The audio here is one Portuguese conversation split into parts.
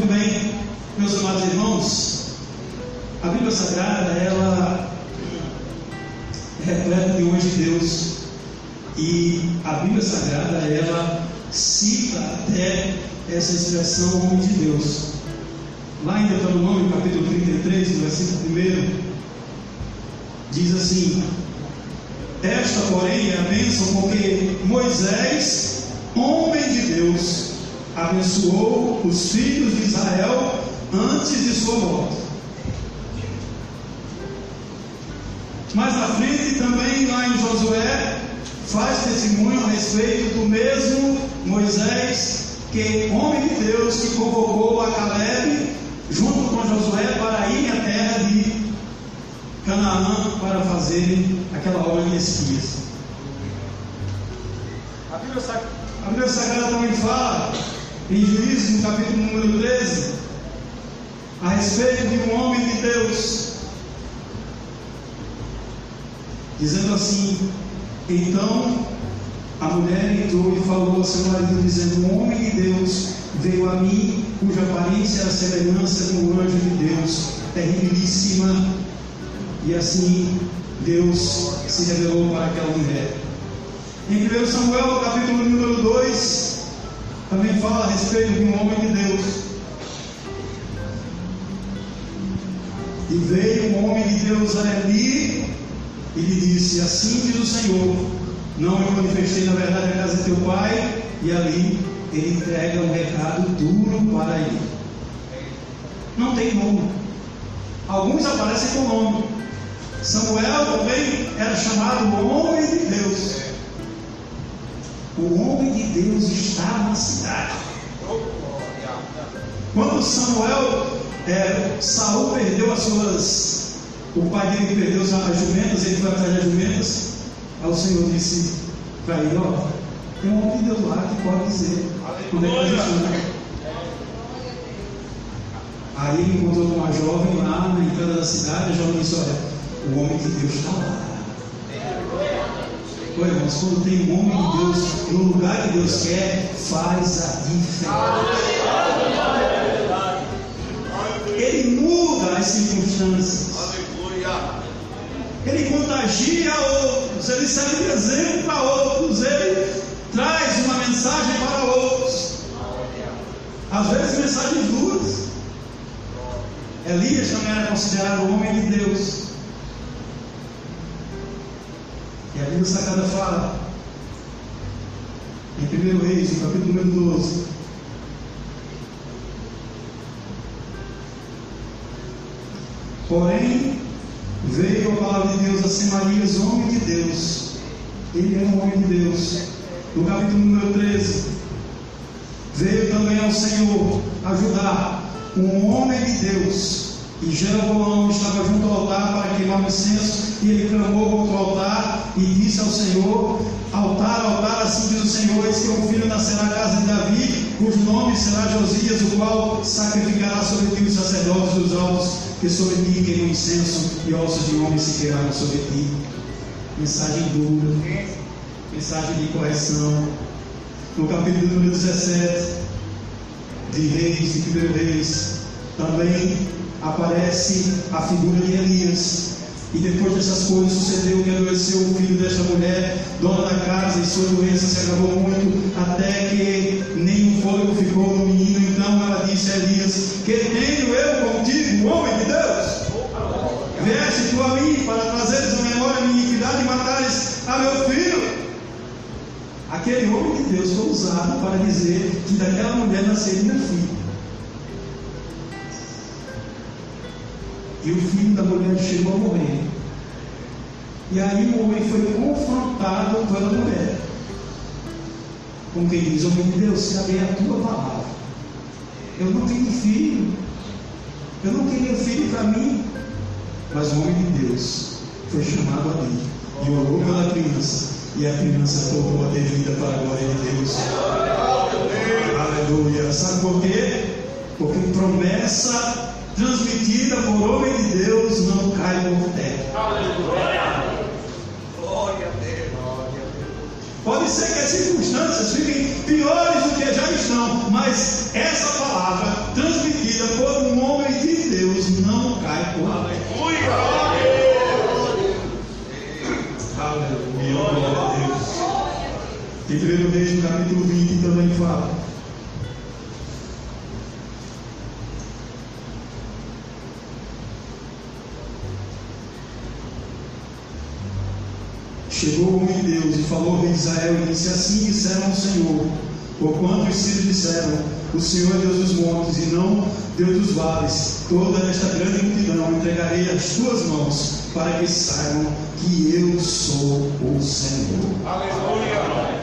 Muito bem, meus amados irmãos, a Bíblia Sagrada, ela é repleta de homens de Deus. E a Bíblia Sagrada, ela cita até essa expressão homem de Deus. Lá em Deuteronômio, capítulo 33, no versículo 1, diz assim: Esta, porém, é a bênção porque Moisés, homem de Deus, abençoou os filhos de Israel antes de sua morte. Mais à frente, também lá em Josué, faz testemunho a respeito do mesmo Moisés, que homem de Deus que convocou a Caleb junto com Josué para ir à terra de Canaã para fazer aquela obra de Bíblia, a Bíblia Sagrada também fala, em Juízes, no capítulo número 13, a respeito de um homem de Deus, dizendo assim: Então a mulher entrou e falou ao seu marido, dizendo: Um homem de Deus veio a mim, cuja aparência era semelhança com o anjo de Deus, terrívelíssima. E assim Deus se revelou para aquela mulher. Em 1 Samuel, capítulo número 2, também fala a respeito de um homem de Deus. E veio um homem de Deus a Eli e lhe disse: Assim diz o Senhor: Não me manifestei na verdade a casa de teu pai. E ali ele entrega um recado duro para ele. Não tem nome. Alguns aparecem com nome. Samuel também era chamado homem de Deus. O homem de Deus está na cidade. Quando Samuel, é, Saul perdeu as suas. O pai dele perdeu as jumentas, ele foi atrás das jumentas. Aí o Senhor disse para ele: Ó, tem um homem de Deus lá que pode dizer quando é que a Aí ele encontrou uma jovem lá na entrada da cidade. A jovem disse: Olha, o homem de Deus está lá. Oi, irmãos, quando tem um homem de Deus no lugar que Deus quer, faz a diferença. Ele muda as circunstâncias. Ele contagia outros, ele serve de exemplo para outros, ele traz uma mensagem para outros. Às vezes mensagens duras. Elias também era considerado um homem de Deus. E a Bíblia Sagrada fala, em 1 Reis, no capítulo número 12, Porém, veio a palavra de Deus a Semarias, homem de Deus. Ele era um homem de Deus. No capítulo número 13, veio também ao Senhor ajudar um homem de Deus. E Jeroboão estava junto ao altar para queimar o incenso, e ele clamou contra o altar e disse ao Senhor: Altar, altar, assim diz o Senhor: Eis que um filho nascerá na casa de Davi, cujo nome será Josias, o qual sacrificará sobre ti os sacerdotes dos altos, que sobre ti queimam incenso, e ossos de homens se queiraram sobre ti. Mensagem dura, mensagem de correção. No capítulo número 17 de Reis, de 1 Reis, também aparece a figura de Elias. E depois dessas coisas sucedeu que adoeceu o filho desta mulher, dona da casa, e sua doença se agravou muito, até que nem um fôlego ficou no menino. Então ela disse a Elias: Que tenho eu contigo, homem de Deus? Vieste tu a mim para trazeres a memória minha iniquidade e matares a meu filho? Aquele homem de Deus foi usado para dizer que daquela mulher nasceria filho. E o filho da mulher chegou a morrer. E aí o homem foi confrontado pela mulher. Com quem diz, homem de Deus, é a tua palavra. Eu não tenho filho. Eu não queria filho para mim. Mas o homem de Deus foi chamado ali e orou pela criança. E a criança tornou a ter vida para a glória de Deus. Aleluia. Sabe por quê? Porque promessa transmitida por homem de Deus não cai por terra. Glória a Deus. Pode ser que as circunstâncias fiquem piores do que já estão, mas essa palavra transmitida por um homem de Deus não cai por Aleluia! Aleluia! Glória a Deus. Em 1 Reis, capítulo 20, também fala. Chegou o homem de Deus e falou ao rei Israel e disse: Assim disseram ao Senhor, porquanto os filhos disseram: O Senhor é Deus dos montes e não Deus dos vales. Toda esta grande multidão entregarei às tuas mãos, para que saibam que eu sou o Senhor. Aleluia!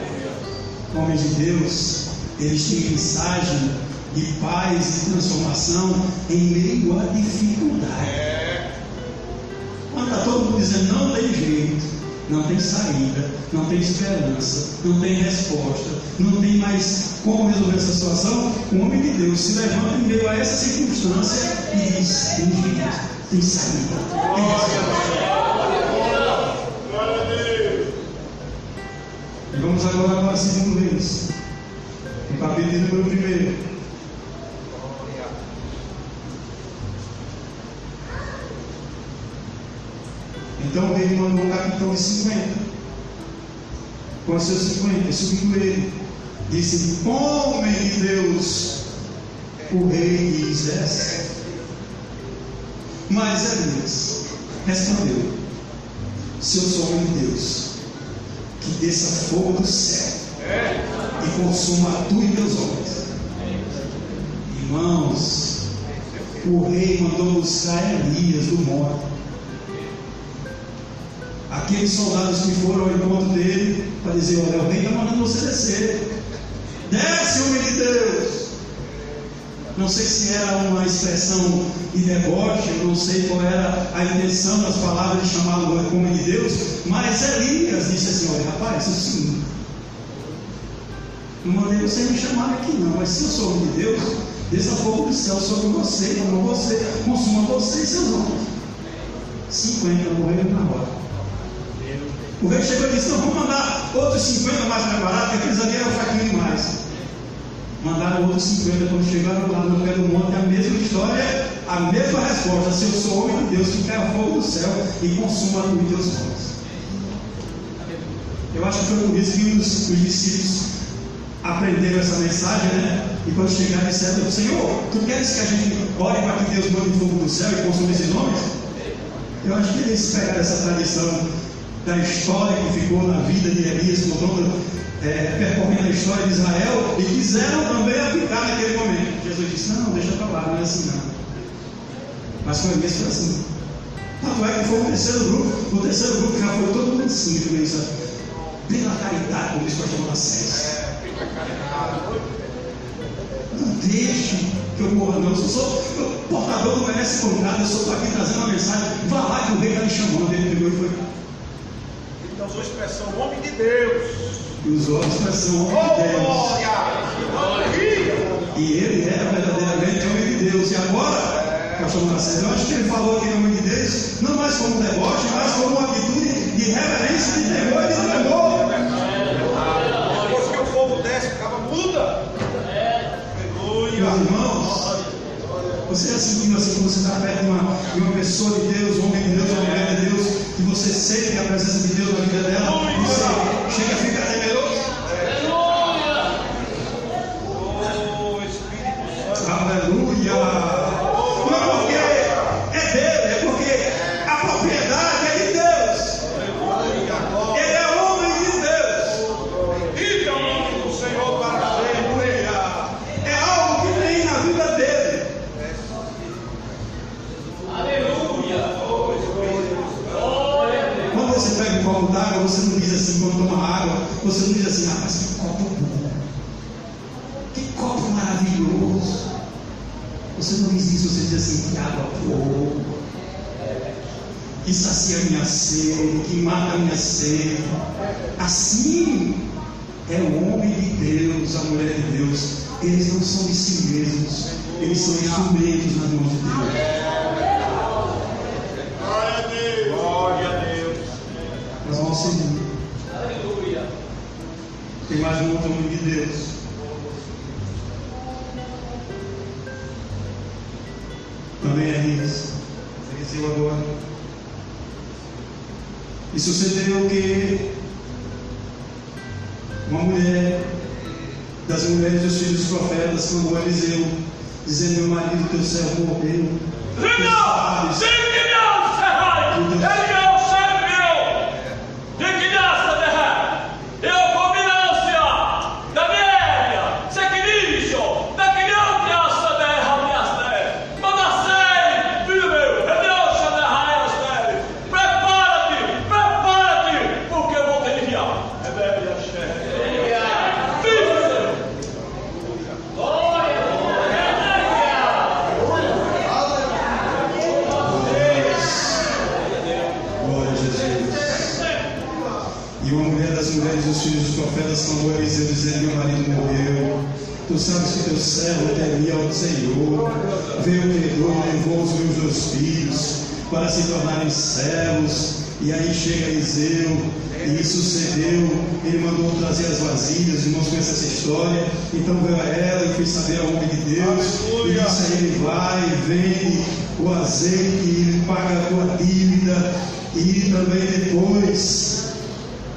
Homens de Deus, eles têm mensagem de paz e transformação em meio à dificuldade. Quando está todo mundo dizendo não tem jeito, não tem saída, não tem esperança, não tem resposta, não tem mais como resolver essa situação, o homem de Deus se levanta em meio a essa circunstância e diz: tem jeito, tem saída, tem resposta. E vamos agora para a segunda vez, no capítulo número primeiro. Então ele mandou um capitão de 50. Com os seus 50, subiu ele. Disse: Homem de Deus, o rei de exército. Mas Elias respondeu: Se eu sou homem de Deus, que desça fogo do céu e consuma tu e teus homens. Irmãos, o rei mandou buscar Elias do morto aqueles soldados que foram ao encontro dele para dizer: Olha, rei está mandando você descer. Desce, homem de Deus. Não sei se era uma expressão de deboche, não sei qual era a intenção das palavras de chamar o homem de Deus, mas Elias disse assim: Olha, rapaz, é seguinte. Não mandei você me chamar aqui, não, mas se eu sou homem de Deus, desça fogo do céu sobre você, como você, consuma você e seus homens. 50 morreram na hora. O rei chegou e disse: Não, vamos mandar outros 50 mais preparados, porque aqueles ali eram fraquinhos demais. Mandaram outros 50 quando chegaram lá no pé do monte, a mesma história, a mesma resposta: Se eu sou homem de Deus, que cai fogo do céu e consuma a Deus homens. Eu acho que foi por isso que os, os discípulos aprenderam essa mensagem, né? E quando chegaram, disseram: Senhor, tu queres que a gente ore para que Deus mande fogo do céu e consuma esses homens? Eu acho que eles pegaram essa tradição da história que ficou na vida de Elias, contando, é, percorrendo a história de Israel, e quiseram também aplicar naquele momento. Jesus disse: Não, deixa para lá, não é assim não. Mas com Elias foi assim. Tanto é que foi o terceiro grupo, o terceiro grupo já foi todo mundo assim, pensa, pela caridade, como diz o pastor Manassés. Não deixe que eu morra, não. Eu sou portador do merece comprado, eu sou aqui trazendo uma mensagem. Vá lá que o rei está me chamando. Ele pegou e foi usou a expressão homem de Deus. Usou a expressão homem de Deus. Glória! E ele era verdadeiramente homem de Deus. E agora, pastor Marcelo, eu acho que ele falou aqui homem de Deus, não mais como deboche, mas como uma atitude de reverência, de temor e de tremor. Depois que o fogo desce, ficava muda. Aleluia. Meus irmãos, você é sentindo assim quando você está perto de uma, de uma pessoa de Deus, um homem de Deus, uma mulher de Deus, e você sente a presença de Deus na vida dela, você chega a sacia a minha sede, que mata a minha sede. Assim é o homem de Deus, a mulher de Deus. Eles não são de si mesmos, eles são instrumentos na mão de Deus. Glória a Deus. Glória a Deus. Nós vamos seguir. Tem mais um outro homem de Deus. E sucedeu que uma mulher das mulheres dos filhos dos profetas clamou a Eliseu, dizendo: Meu marido, teu servo morreu. Filho! Deus, Ele servo temia ao Senhor, veio o credor e levou os meus dois filhos para se tornarem servos. E aí chega Eliseu, e sucedeu, ele mandou trazer as vasilhas, irmãos conhecem essa história. Então veio a ela e fez saber a homem de Deus, e disse a ele: vai, vende o azeite, e paga a tua dívida, e também depois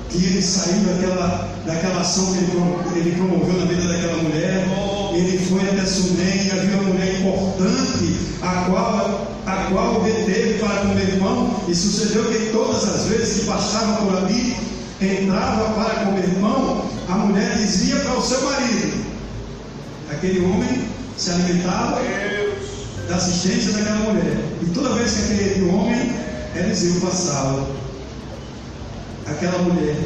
que ele saiu daquela, daquela ação que ele, ele promoveu na vida daquela mulher, ele foi até Sunem e havia uma mulher importante, a qual, a qual deteve para comer pão, e sucedeu que todas as vezes que passava por ali, entrava para comer pão, a mulher dizia para o seu marido, aquele homem se alimentava da assistência daquela mulher, e toda vez que aquele homem, Eliseu passava, aquela mulher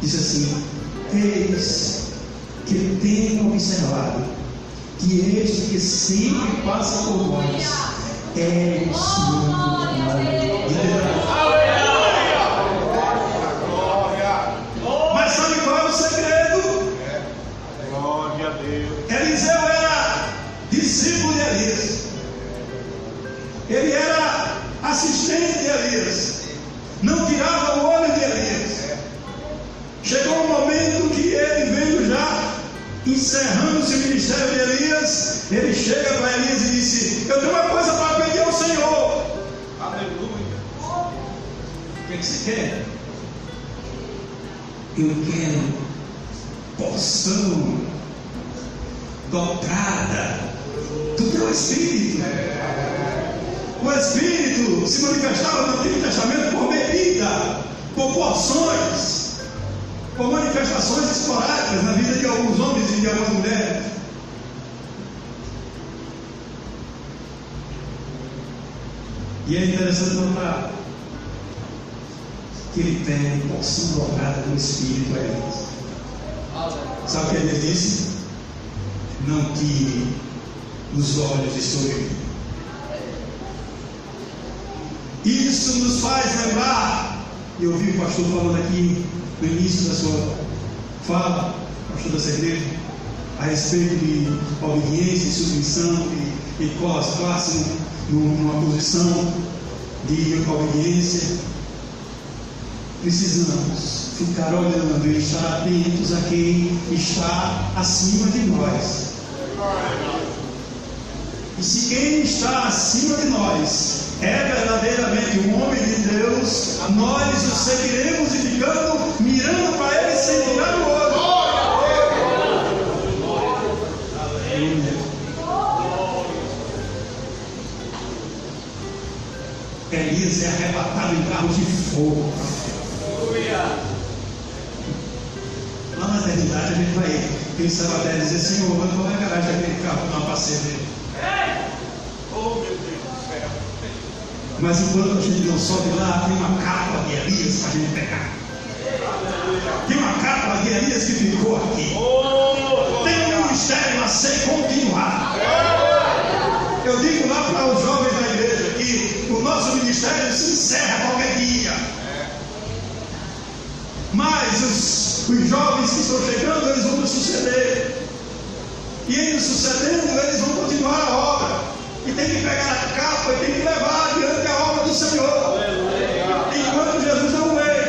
disse assim: Eis que tenho observado que este que sempre passa por nós é o Senhor Deus. Mas sabe qual é o segredo? Glória a Deus. Eliseu era discípulo de Elias. Ele era assistente de Elias. Não tirava o olho de Elias. Chegou um momento já encerrando-se o ministério de Elias. Ele chega para Elias e disse: Eu tenho uma coisa para pedir ao Senhor. Aleluia. O que, que você quer? Eu quero porção dobrada do teu espírito. O espírito se manifestava no Antigo Testamento por medida, por porções por manifestações esporádicas na vida de alguns homens e de algumas mulheres. E é interessante notar que ele pede porção dobrada do Espírito a eles. Sabe o que ele disse? Não tire os olhos de sobre mim. Isso nos faz lembrar, eu ouvi o pastor falando aqui no início da sua fala, pastor dessa igreja, a respeito de obediência e submissão e, e colocar-se numa posição de obediência, precisamos ficar olhando e estar atentos a quem está acima de nós. E se quem está acima de nós é verdadeiramente um homem de Deus, nós o seguiremos e ficando mirando para ele sem tirar o olho. Elias é arrebatado em carro de fogo. Lá na eternidade a gente vai pensar até dizer, Senhor, qual é a garagem daquele carro na passeio dele? Oh meu Deus do céu. Mas enquanto a gente não sobe lá, tem uma capa de Elias para a gente pegar. Tem uma capa de Elias que ficou aqui. Tem um ministério a ser continuado. Eu digo lá para os jovens da igreja que o nosso ministério se encerra qualquer dia. Mas os, os jovens que estão chegando, eles vão nos suceder. E eles sucedendo, eles vão continuar a obra e tem que pegar a capa e tem que levar adiante a obra do Senhor. Enquanto Jesus não veio.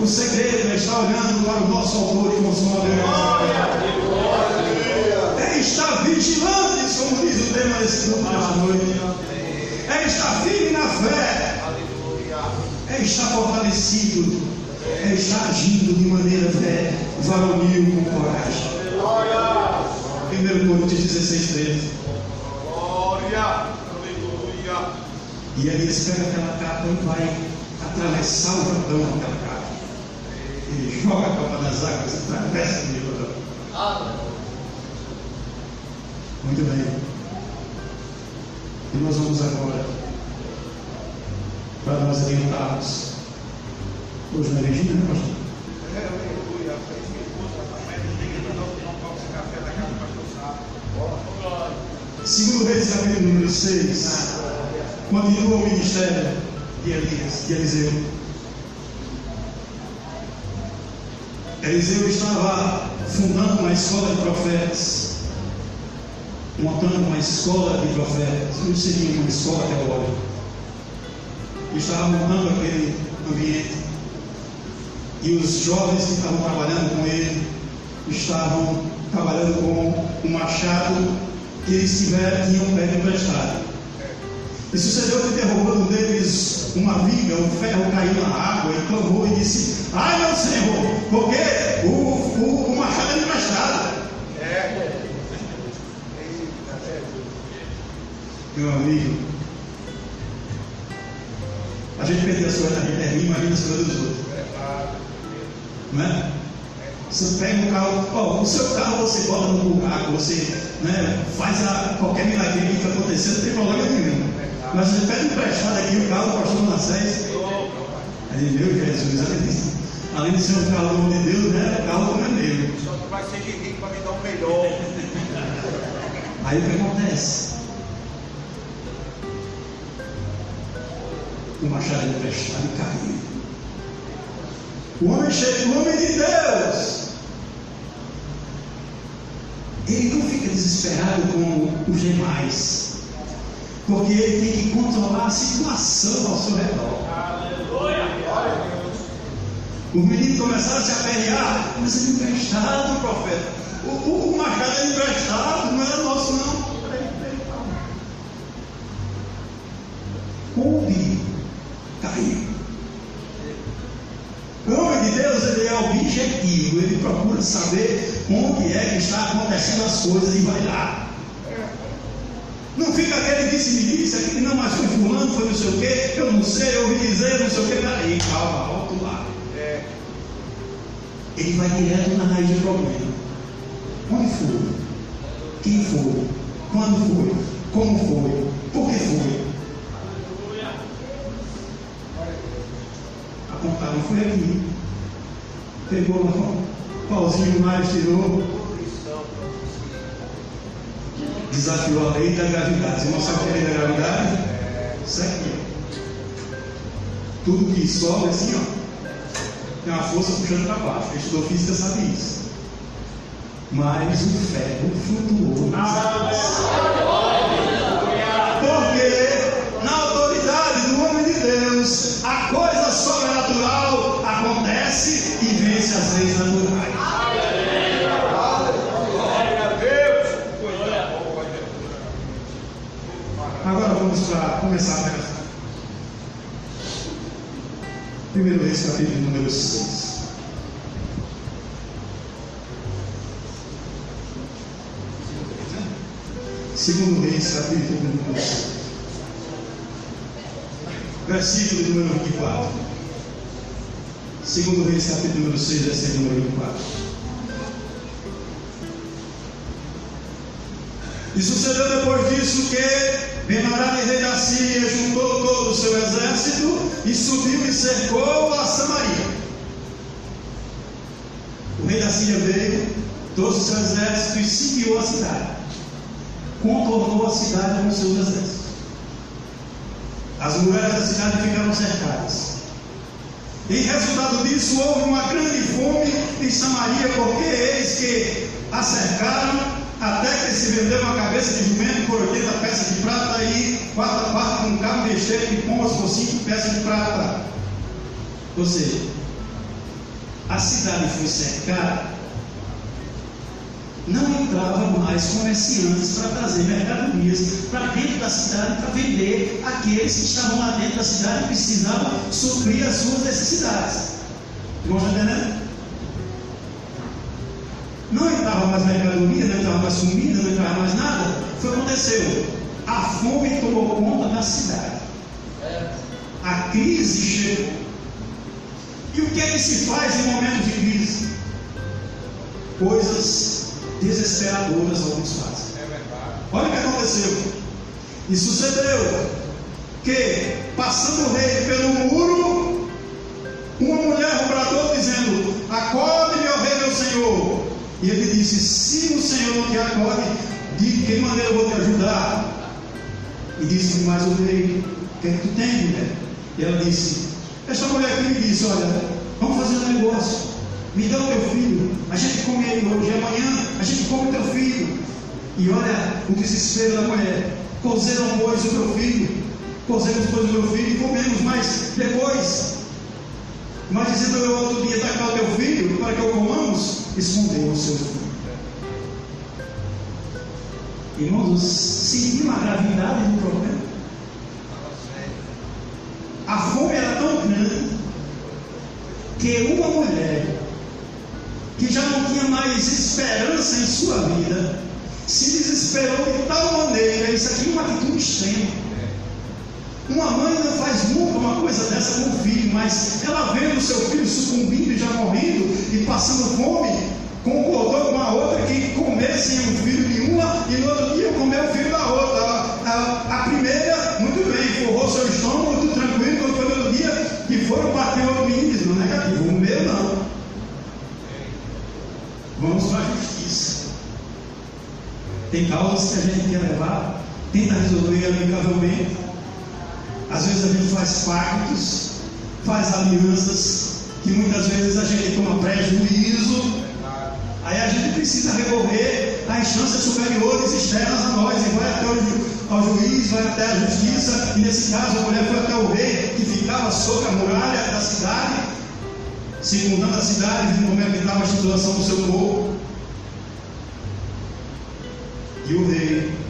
O segredo é estar olhando para o nosso autor e consumador. É estar vigilante, como diz o tema desse grupo desta noite. É estar firme na fé. É estar fortalecido. É estar agindo de maneira fé, varonil com coragem. 1 Coríntios 16, 13. Glória. Aleluia. E aí eles pegam aquela capa e vai atravessar o Jordão aquela capa. Ele joga a capa das águas e atravessa o Jordão. Muito bem. E nós vamos agora para nós adiantarmos. Hoje é Regina, né, pastor? Pode café da casa. Segundo Reis, capítulo número 6, continua o ministério de Elias, de Eliseu. Eliseu estava fundando uma escola de profetas, montando uma escola de profetas, não seria uma escola teológica. Estava montando aquele ambiente. E os jovens que estavam trabalhando com ele estavam trabalhando com o machado que eles tiveram, tinham pego emprestado. E sucedeu que derrubando deles uma viga, um ferro caiu na água, e clamou e disse: Ai meu Senhor, porque o, o, o machado é emprestado. É. Meu amigo, a gente perder as coisas da gente é ruim, imagina as coisas dos outros. Não é? Você pega um carro, o seu carro você bota no buraco, você né, faz a, qualquer milagre que está acontecendo, não tem problema nenhum. Mas você pega emprestado aqui o carro do pastor Manassés, aí meu Jesus, além de ser um carro de Deus, né, o carro também é meu. Só tu vai ser rico para me dar um melhor. Aí o que acontece? O machado emprestado caiu. O homem chega, o homem de Deus. Ele não fica desesperado com os demais. Porque ele tem que controlar a situação ao seu redor. Os meninos começaram a se aperrear, mas é emprestado, profeta. O, o, o machado é emprestado, não é nosso não. Coube, caiu. O homem de Deus ele é objetivo, ele procura saber onde é que está acontecendo as coisas e vai lá. Não fica aquele disse me disse, aquele não, mas foi fulano, foi não sei o quê, eu não sei, eu ouvi dizer, não sei o quê, peraí, calma, volta lá. É. Ele vai direto na raiz do problema. Onde foi? Quem foi? Quando foi? Como foi? Por que foi? Apontaram, foi aqui. Pegou o pauzinho mais, tirou, desafiou a lei da gravidade. Você não sabe a lei da gravidade? Isso aqui. Tudo que sobe assim, ó tem uma força puxando para baixo. Quem estudou física sabe isso. Mas o ferro flutuou nas Capítulo número 6. Segundo Reis, capítulo número 6. Versículo número 24. Segundo Reis, capítulo número 6, versículo número 24. E sucedeu depois disso que Benará, rei da Síria, juntou todo o seu exército e subiu e cercou a Samaria. O rei da Síria veio, trouxe o seu exército e sitiou a cidade. Contornou a cidade com seus exércitos. As muralhas da cidade ficaram cercadas. Em resultado disso, houve uma grande fome em Samaria, porque eis que a cercaram até que se vendeu uma cabeça de jumento por 80 peças de prata e quarta parte com carro esteira de pombas por 5 peças de prata. Ou seja, a cidade foi cercada, não entravam mais comerciantes para trazer mercadorias para dentro da cidade para vender aqueles que estavam lá dentro da cidade e precisavam suprir as suas necessidades. Irmão, está entendendo? Não entrava mais mercadoria, não entrava mais comida, não entrava mais nada. O que aconteceu? A fome tomou conta da cidade. A crise chegou. E o que é que se faz em momentos de crise? Coisas desesperadoras alguns fazem. É Olha o que aconteceu. E sucedeu que, passando o rei pelo muro, uma mulher bradou dizendo: Acorde, meu rei, meu senhor. E ele disse: Se o senhor não te acorde, de que maneira eu vou te ajudar? E disse mais o rei: O que é que tu tem, mulher? E ela disse: Esta mulher aqui me disse: Olha, vamos fazer um negócio. Me dá o teu filho. A gente come ele hoje. Amanhã a gente come o teu filho. E olha o desespero da mulher. Cozeram, pois, o teu filho. Cozemos, pois, o meu filho e comemos. Mas depois, mas dizendo eu outro dia, dá o teu filho, para que eu comamos, escondeu o seu filho. Irmãos, sentiram a gravidade do problema. A fome era tão grande que uma mulher que já não tinha mais esperança em sua vida, se desesperou de tal maneira, isso aqui é uma atitude extrema. Uma mãe não faz nunca uma coisa dessa com o filho, mas ela vendo o seu filho sucumbindo e já morrendo e passando fome, concordou com a outra que comessem um filho de uma e no outro dia comer o filho da outra. A, primeira, muito bem, forrou seu estômago, tudo tranquilo, quando foi no outro dia, que foram bater outro menino, não, negativo, o meu não. Vamos para a justiça. Tem causas que a gente quer levar, tenta resolver amigavelmente. Às vezes a gente faz pactos, faz alianças, que muitas vezes a gente toma prejuízo. Aí a gente precisa recorrer a instâncias superiores externas a nós, e vai até o, ao juiz, vai até a justiça, e nesse caso a mulher foi até o rei que ficava sobre a muralha da cidade, circundando a cidade, no momento que estava a situação do seu povo. E o rei,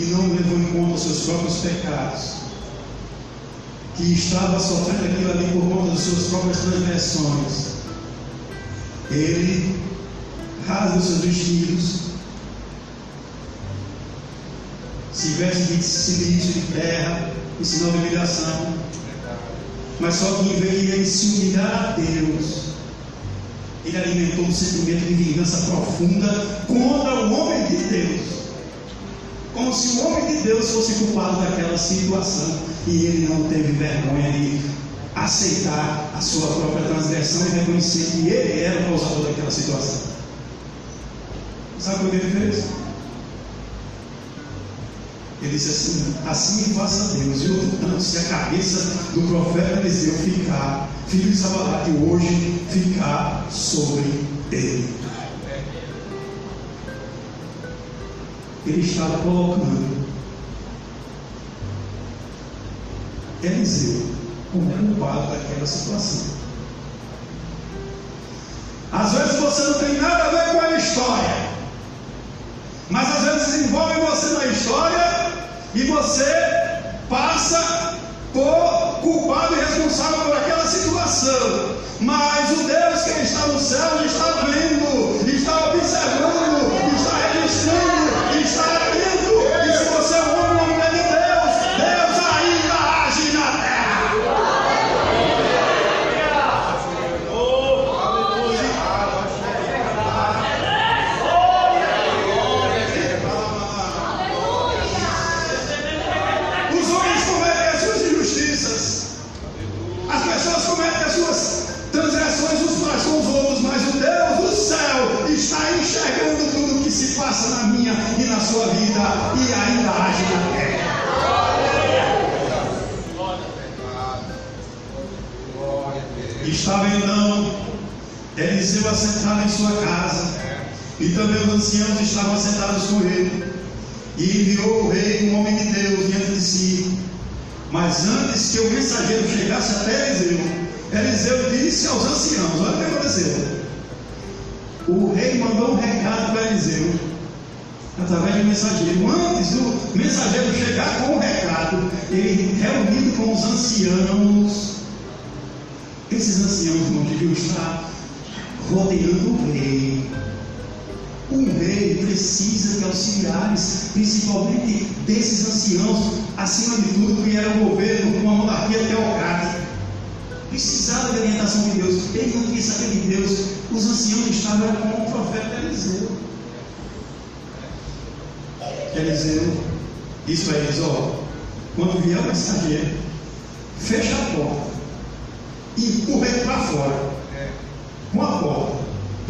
que não levou em conta os seus próprios pecados, que estava sofrendo aquilo ali por conta das suas próprias transgressões, ele rasga os seus vestidos, se veste de silício de terra, em sinal de humilhação, mas só que em vez de ele se humilhar a Deus, ele alimentou um sentimento de vingança profunda contra o homem de Deus. Como se o homem de Deus fosse culpado daquela situação. E ele não teve vergonha de aceitar a sua própria transgressão e reconhecer que ele era o causador daquela situação. Sabe o que ele fez? Ele disse assim: assim faça Deus. E portanto, se a cabeça do profeta Eliseu ficar, filho de Sabalate, hoje ficar sobre ele. Ele estava colocando Eliseu como culpado daquela situação. Às vezes você não tem nada a ver com a história, mas às vezes envolve você na história e você passa por culpado e responsável por aquela situação. Mas o Deus que está no céu está vendo, E enviou o rei um homem de Deus diante de si. Mas antes que o mensageiro chegasse até Eliseu, Eliseu disse aos anciãos: Olha o que aconteceu. O rei mandou um recado para Eliseu, através um mensageiro. Antes do mensageiro chegar com o recado, ele reunido com os anciãos. Esses anciãos não deviam estar rodeando o rei. Um rei precisa de auxiliares, principalmente desses anciãos, acima de tudo, que era um governo, uma monarquia teocrática. Precisava de orientação de Deus. Ele não queria saber de Deus. Os anciãos estavam com o profeta Eliseu. Eliseu disse para eles: Ó, quando vier o mensageiro, fecha a porta e empurra ele para fora. Com a porta.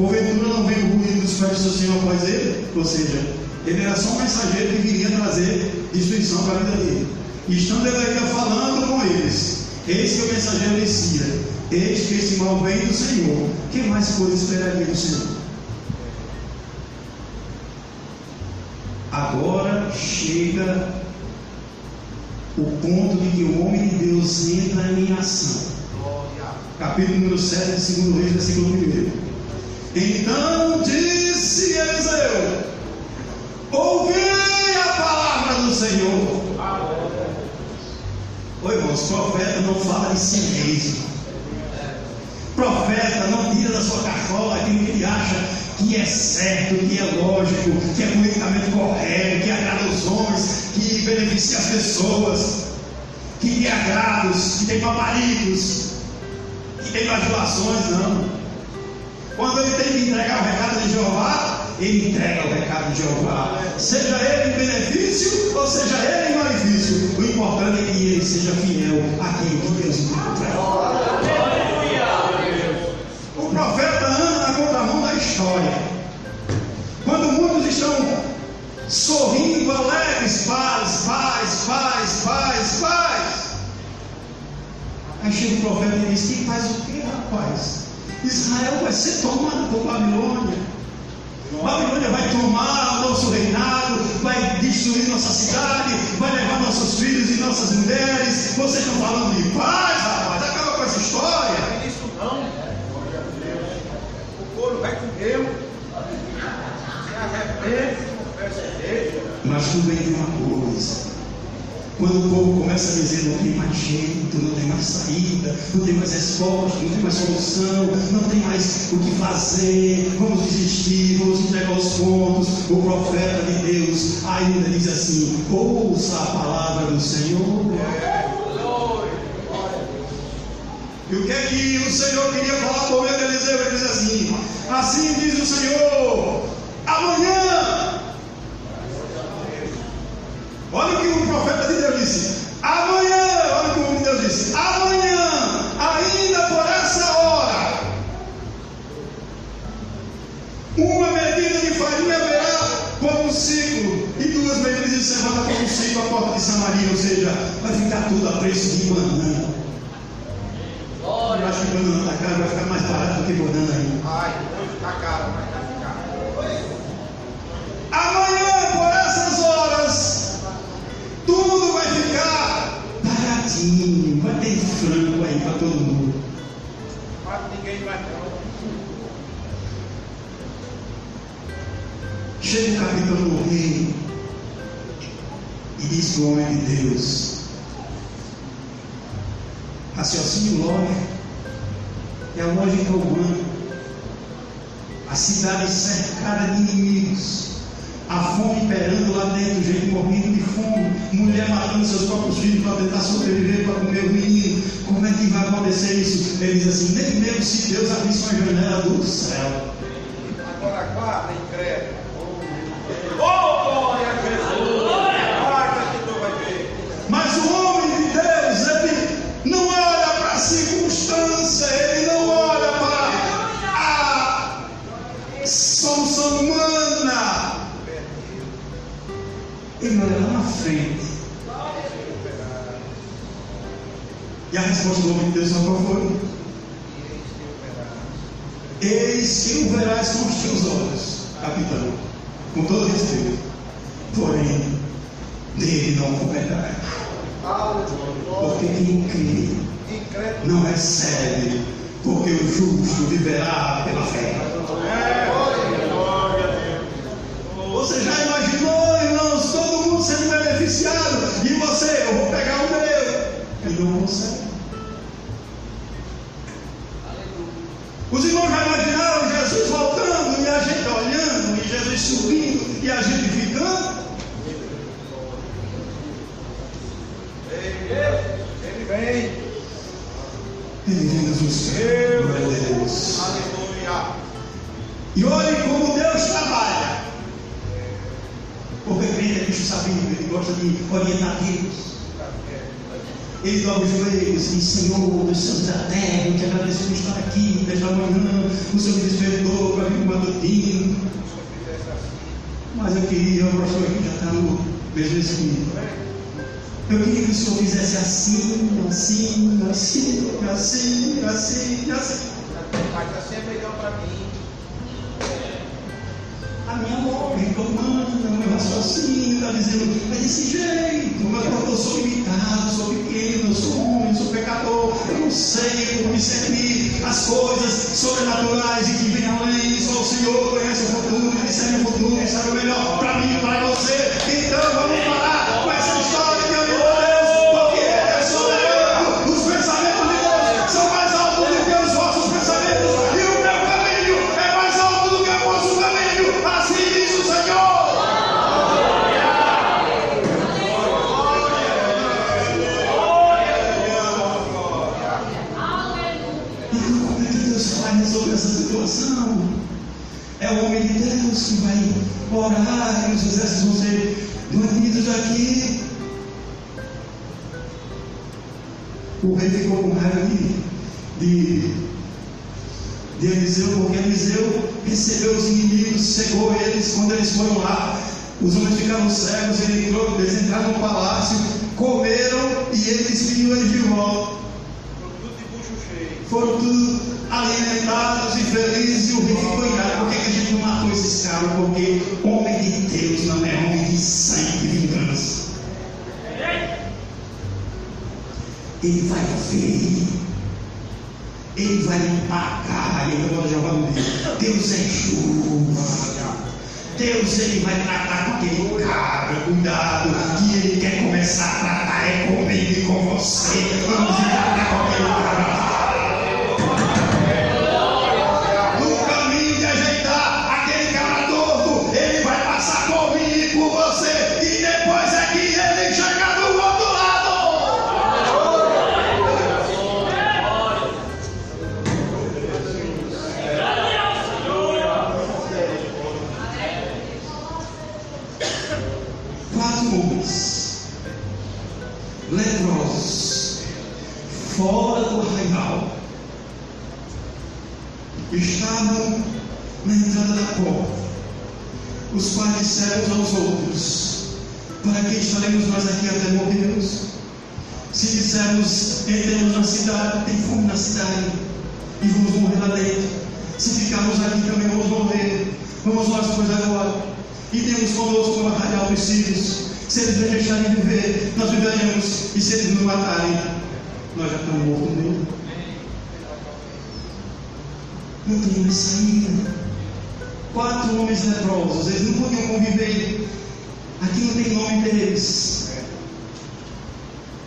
Porventura não vem o ruído dos pés do Senhor após ele? Ou seja, ele era só um mensageiro que viria trazer destruição para a vida dele. E estando ele ainda falando com eles, eis que o mensageiro descia, eis que esse mal vem do Senhor. Que mais coisa esperaria do Senhor? Agora chega o ponto de que o homem de Deus entra em ação. Capítulo número 7, segundo Reis, versículo 1. Então disse Eliseu: Ouvi a palavra do Senhor. Oi, irmãos, profeta não fala de si mesmo. Profeta não tira da sua cartola aquilo que ele acha que é certo, que é lógico, que é politicamente correto, que agrada os homens, que beneficia as pessoas, que tem agrados, que tem paparitos, que tem bajulações, não. Quando ele tem que entregar o recado de Jeová, ele entrega o recado de Jeová. Seja ele em benefício ou seja ele em malefício. O importante é que ele seja fiel àquilo que Deus encontra. O profeta anda na contramão da história. Quando muitos estão sorrindo, alegres, paz, paz, paz, paz, paz. Aí chega o profeta e diz: Que faz o que, rapaz? Israel vai ser tomado por Babilônia. Babilônia vai tomar o nosso reinado, vai destruir nossa cidade, vai levar nossos filhos e nossas mulheres. Vocês estão falando de paz, rapaz? Acaba com essa história. Não é isso não. O couro vai comer. Se arrepende, confessa dele. Mas tudo tem uma coisa. Quando o povo começa a dizer não tem mais jeito, não tem mais saída, não tem mais resposta, não tem mais solução, não tem mais o que fazer, vamos desistir, vamos entregar os pontos. O profeta de Deus ainda diz assim: ouça a palavra do Senhor. E o que é que o Senhor queria falar meio de Eliseu? Ele diz assim: Assim diz o Senhor, amanhã Olha o que o profeta de Deus disse. Amanhã, olha o que o homem de Deus disse. Amanhã, ainda por essa hora, uma medida de farinha haverá por um ciclo, e duas medidas de cevada por um ciclo a porta de Samaria, ou seja, vai ficar tudo a preço de banana. Eu acho que banana está caro, vai ficar mais barato do que banana ainda. Ai, hoje está caro, mas Chega o capitão do rei e diz para o homem de Deus: raciocínio lógico é a lógica humana. A cidade cercada de inimigos, a fome imperando lá dentro, gente morrendo de fome, mulher matando seus próprios filhos para tentar sobreviver para comer o menino. Como é que vai acontecer isso? Ele diz assim: nem mesmo se Deus abrisse uma janela do céu. Agora guarda A Deus. Aleluia. E olhe como Deus trabalha. Porque crente é bicho sabido, ele gosta de orientar Deus. Ele dobra os joelhos e diz, Senhor, dos céus da terra, eu te agradeço por estar aqui nesta manhã, o Senhor me despertou para vir matutino. Mas eu queria, o pastor aqui já está no mesmo espírito. Eu queria que o Senhor fizesse assim, assim, assim, assim, assim, assim. Mas assim é melhor para mim. A minha mão o meu raciocínio está dizendo, é desse jeito, mas eu sou limitado, sou pequeno, sou homem, sou pecador, eu não sei como discernir as coisas sobrenaturais e que vem além, só o Senhor conhece o futuro, discerne o futuro, sabe o melhor para mim e para você. Então vamos parar Rei ficou com raiva de, de, de Eliseu, porque Eliseu recebeu os inimigos, cegou eles quando eles foram lá. Os homens ficaram cegos, ele entrou, eles entraram no palácio, comeram e ele despediu eles de volta foram tudo alimentados e felizes, e o rei ficou irado. Por que, que a gente não matou esses caras? Porque homem de Deus não é homem de sangue e vingança. Ele vai ver, ele vai pagar, ele vai jogar no. Deus é justo. Deus ele vai tratar com aquele cara, cuidado, que ele quer começar a tratar é comigo e com você. Vamos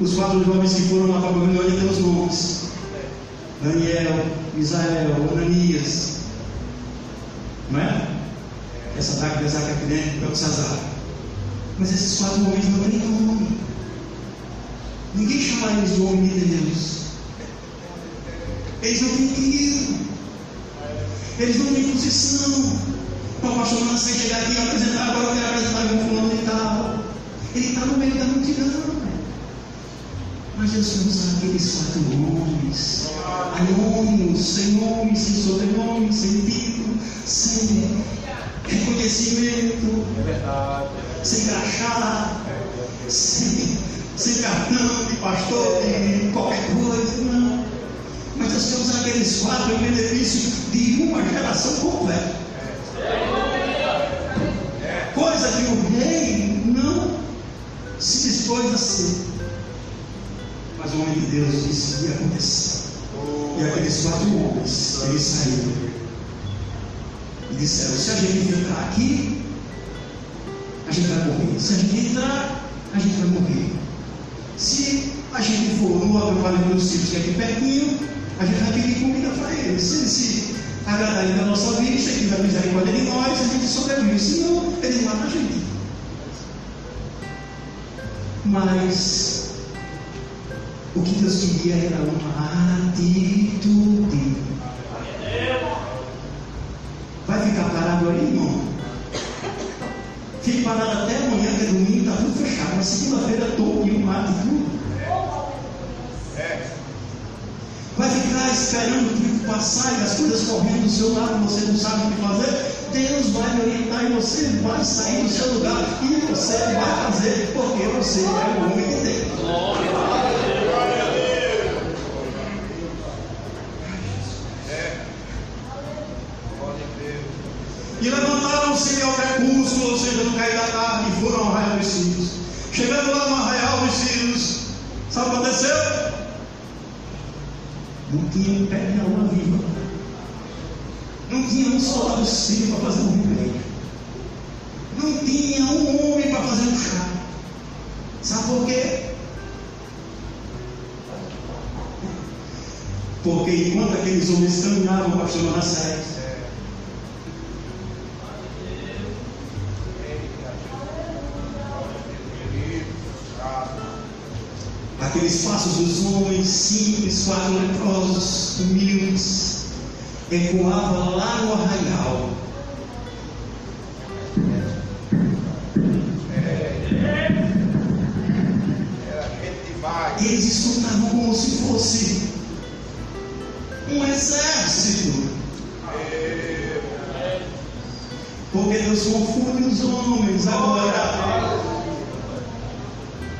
Os quatro jovens que foram lá para a Babilônia têm os nomes: Daniel, Israel, Ananias. Não é? Essa daca, Mesaque, Abednego, Belsazar. Mas esses quatro homens não têm nome. Ninguém chama eles de homem de Deus. Eles não têm tiro. Eles não têm posição. Para o pastor não sai chegar aqui e apresentar, agora eu quero apresentar como fulano de tal. Ele está no meio da multidão. Mas foi usar aqueles quatro homens. Anônimos, sem nome, sem sobrenome, sem título, sem reconhecimento, sem crachá, sem, sem cartão de pastor, de qualquer coisa, não. Mas quer usar aqueles quatro em benefício de uma geração completa. Coisa que o rei não se dispôs a ser. Mas o homem de Deus disse que ia acontecer. E aqueles quatro homens, eles saíram. E disseram, se a gente entrar aqui, a gente vai morrer. Se a gente entrar, a gente vai morrer. Se a gente for no acampamento dos filhos que é aqui pertinho, a gente vai pedir comida para eles. Se eles se agradarem da nossa vista e tiver misericórdia de nós, a gente sobrevive. Senão, eles matam a gente. Mas o que Deus queria era uma atitude. Vai ficar parado aí, irmão? Fique parado até amanhã, que é domingo, está tudo fechado. Na segunda-feira, todo dia uma atitude. Vai ficar esperando o tempo passar e as coisas correndo do seu lado, você não sabe o que fazer. Deus vai orientar e você vai sair do seu lugar e você vai fazer, porque você é o homem de Deus. E levantaram-se crepúsculo, ou seja, no cair da tarde, e foram ao arraial dos Círios. Chegando lá no arraial dos Círios, sabe o que aconteceu? Não tinha pé de alma viva. Não tinha um soldado sírio para fazer um remédio. Não tinha um homem para fazer um chá. Sabe por quê? Porque enquanto aqueles homens caminhavam, pastor Manassés, aqueles passos dos homens simples, quatro leprosos, humildes, ecoava lá no arraial. Eles escutavam como se fosse um exército. Porque Deus confunde os homens agora.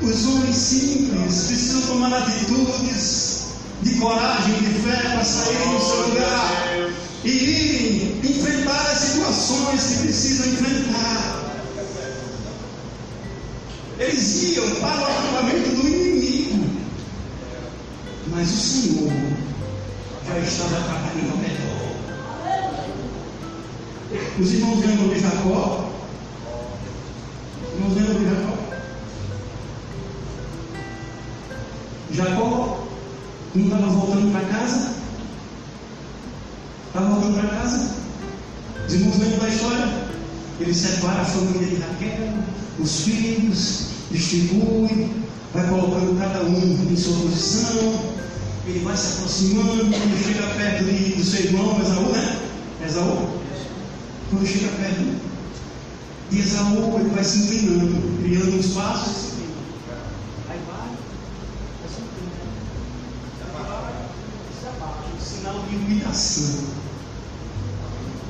Os homens simples precisam tomar atitudes de coragem, de fé para sair do seu lugar e irem enfrentar as situações que precisam enfrentar. Eles iam para o acampamento do inimigo, mas o Senhor já estava trabalhando redor. Os irmãos lembram de Jacó? Os irmãos lembram de? Jacó não estava voltando para casa? Estava voltando para casa? Lembram da história? Ele separa a família de Raquel, os filhos, distribui, vai colocando cada um em sua posição, ele vai se aproximando, quando chega perto de, do seu irmão, Esaú, né? Esaú? Quando chega perto de Esaú, ele vai se inclinando, criando uns passos de humilhação.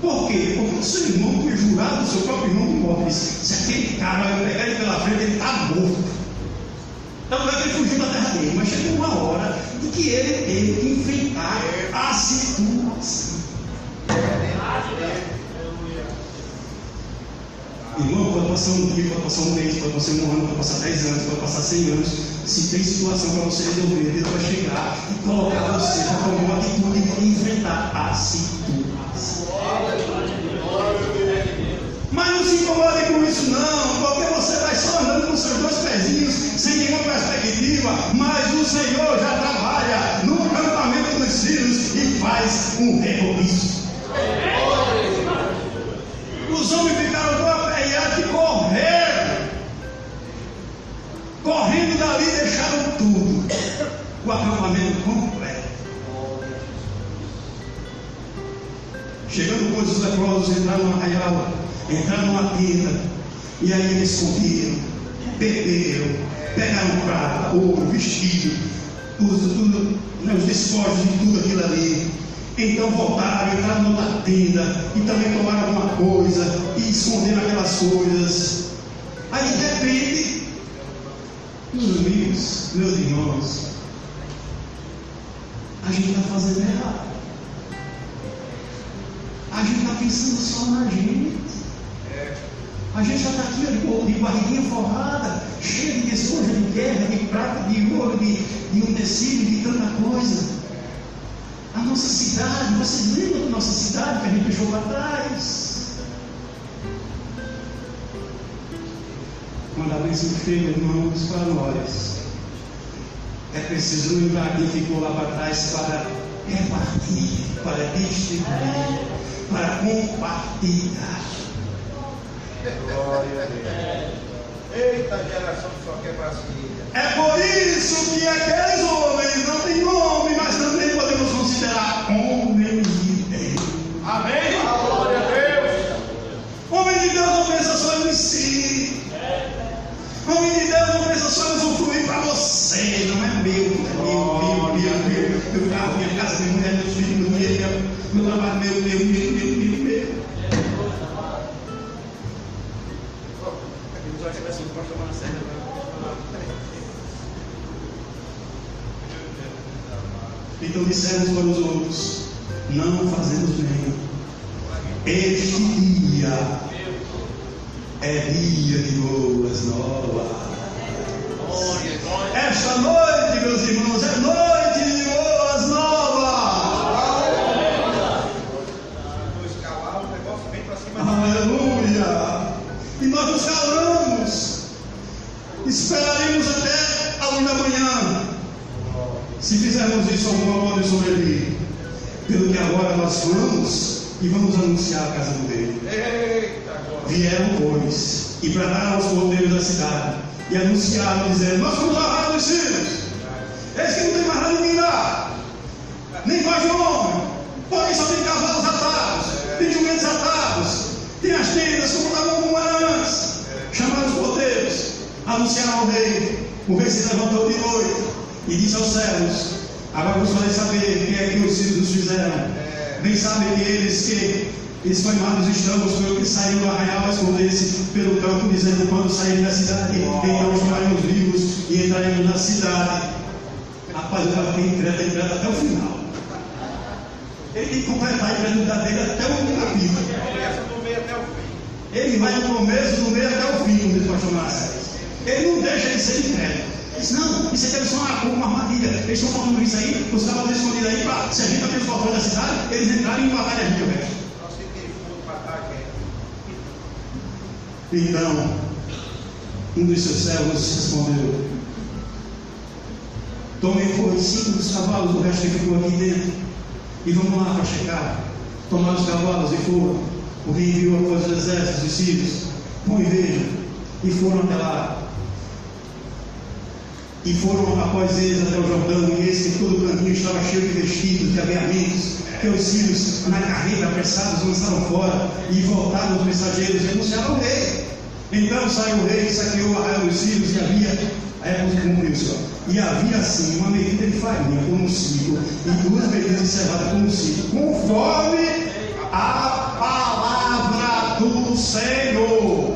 Por quê? Porque o seu irmão foi jurado, o seu próprio irmão de morte. Se aquele cara vai pegar ele pela frente, ele está morto. Então não é que ele fugiu da terra dele, mas chegou uma hora em que ele teve que enfrentar a situação. Irmão, pode passar um dia, pode passar um mês, pode passar um ano, pode passar dez anos, pode passar cem anos. Se tem situação para você resolver, Deus vai chegar e colocar você para tomar uma atitude de enfrentar a situação. Mas não se incomode com isso não, porque você vai só andando com seus dois pezinhos, sem nenhuma perspectiva, mas o Senhor já trabalha no acampamento dos filhos e faz um reboliço. Chegando com os leprosos, entraram no arraial, entraram numa tenda. E aí eles comiam, beberam, pegaram prata, ouro, vestido, os, tudo, né, os despojos de tudo aquilo ali. Então voltaram, entraram numa tenda e também tomaram alguma coisa e esconderam aquelas coisas. Aí de repente, meus amigos, meus irmãos, a gente está fazendo errado. A gente está pensando só na gente. A gente já está aqui de barriguinha forrada, cheia de despojo de guerra, de prata, de ouro, de, de um tecido, de tanta coisa. nossa cidade, vocês lembram da nossa cidade que a gente deixou para trás? Quando a bênção feia, irmãos, para nós, é preciso lembrar quem ficou lá para trás para repartir, para distribuir, para compartilhar. Glória a Deus. Eita geração que só quer para si. É por isso que aqueles homens não têm nome, mas também podemos considerar homens de Deus. Amém? Glória a Deus. Homem de Deus não pensa só em si. Homem de Deus não pensa só em usufruir para você. Não é meu, não é meu, meu, meu, meu. Meu carro, minha casa, minha mulher, Então dissemos para os outros: não fazemos bem. Este dia é dia de boas novas. Agora nós vamos e vamos anunciar a casa do rei. Vieram, pois, e prepararam os ponteiros da cidade, e anunciaram, dizendo: Nós fomos arrados dos filhos. Eis que não tem mais nada ninguém lá, nem de homem, porém só tem cavalos atados, tem jumentos atados, tem as tendas como estavam como era antes. Chamaram os porteiros, anunciaram ao rei. O rei se levantou de noite e disse aos servos: Agora vos farei saber quem é que os filhos nos fizeram. Bem sabem que eles que espanhados estamos o que saiu do arraial a esconder-se pelo campo, dizendo: Quando saírem da cidade, então chamaremos vivos e entraremos na cidade. Rapaz, cara tem incrédulo, incrédulo até o final. Ele tem que completar a incredulidade dele até o capítulo. Ele vai do começo, do meio até o fim, o pastor Márcio. Ele não deixa de ser incrédulo. Diz, não, isso aqui é só uma, uma armadilha. Eles estão falando isso aí, os caras escondidos aí para, se a gente abrir os portões da cidade, eles entrarem e matarem a gente o resto. Nós sentimos fogo para estar aqui. Então, um dos seus servos respondeu: Tomem foi cinco dos cavalos, o resto que ficou aqui dentro, e vamos lá para checar. Tomaram os cavalos e foram. O rei enviou após os exércitos dos sírios, com inveja, e foram até lá. E foram após eles até o Jordão, e eis que todo o caminho estava cheio de vestidos, de aviamentos, que os sírios, na carreira, apressados, lançaram fora, e voltaram os mensageiros e anunciaram ao rei. Então saiu o rei, saqueou o arraial dos sírios, e havia, aí é cumpriu só, e havia assim uma medida de farinha como um ciclo, e duas medidas de cevada um ciclo, conforme a palavra do Senhor.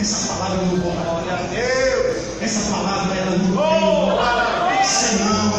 Essa palavra não Glória a Deus. Essa palavra ela não Oh, tem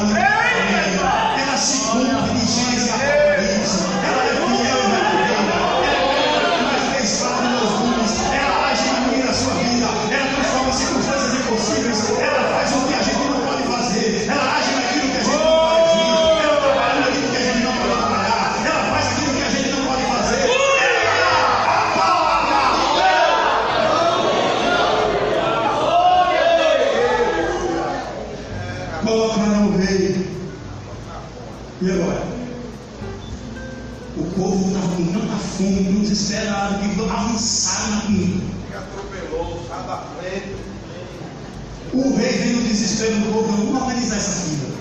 O rei veio no desespero do povo, vamos organizar essa fila.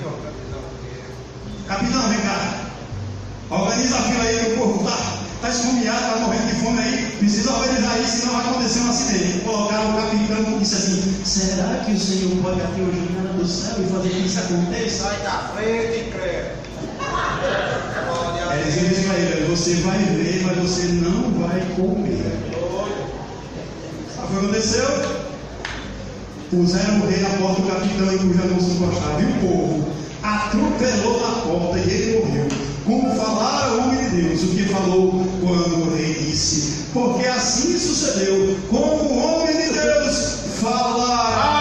Capitão, vem cá. Organiza a fila aí o povo está tá esfomeado, está morrendo de fome aí. Precisa organizar isso, senão vai acontecer um acidente. Colocaram o capitão e disse assim: será que o Senhor pode abrir a janela do céu e fazer que isso aconteça? Sai da frente, credo. Aí ele disse para ele: você vai ver, mas você não vai comer. Sabe o que aconteceu? Puseram o rei na porta, o capitão e cuja não se encostava. E o povo atropelou na porta e ele morreu. Como falara o homem de Deus, o que falou quando o rei disse. Porque assim sucedeu, como o homem de Deus falará.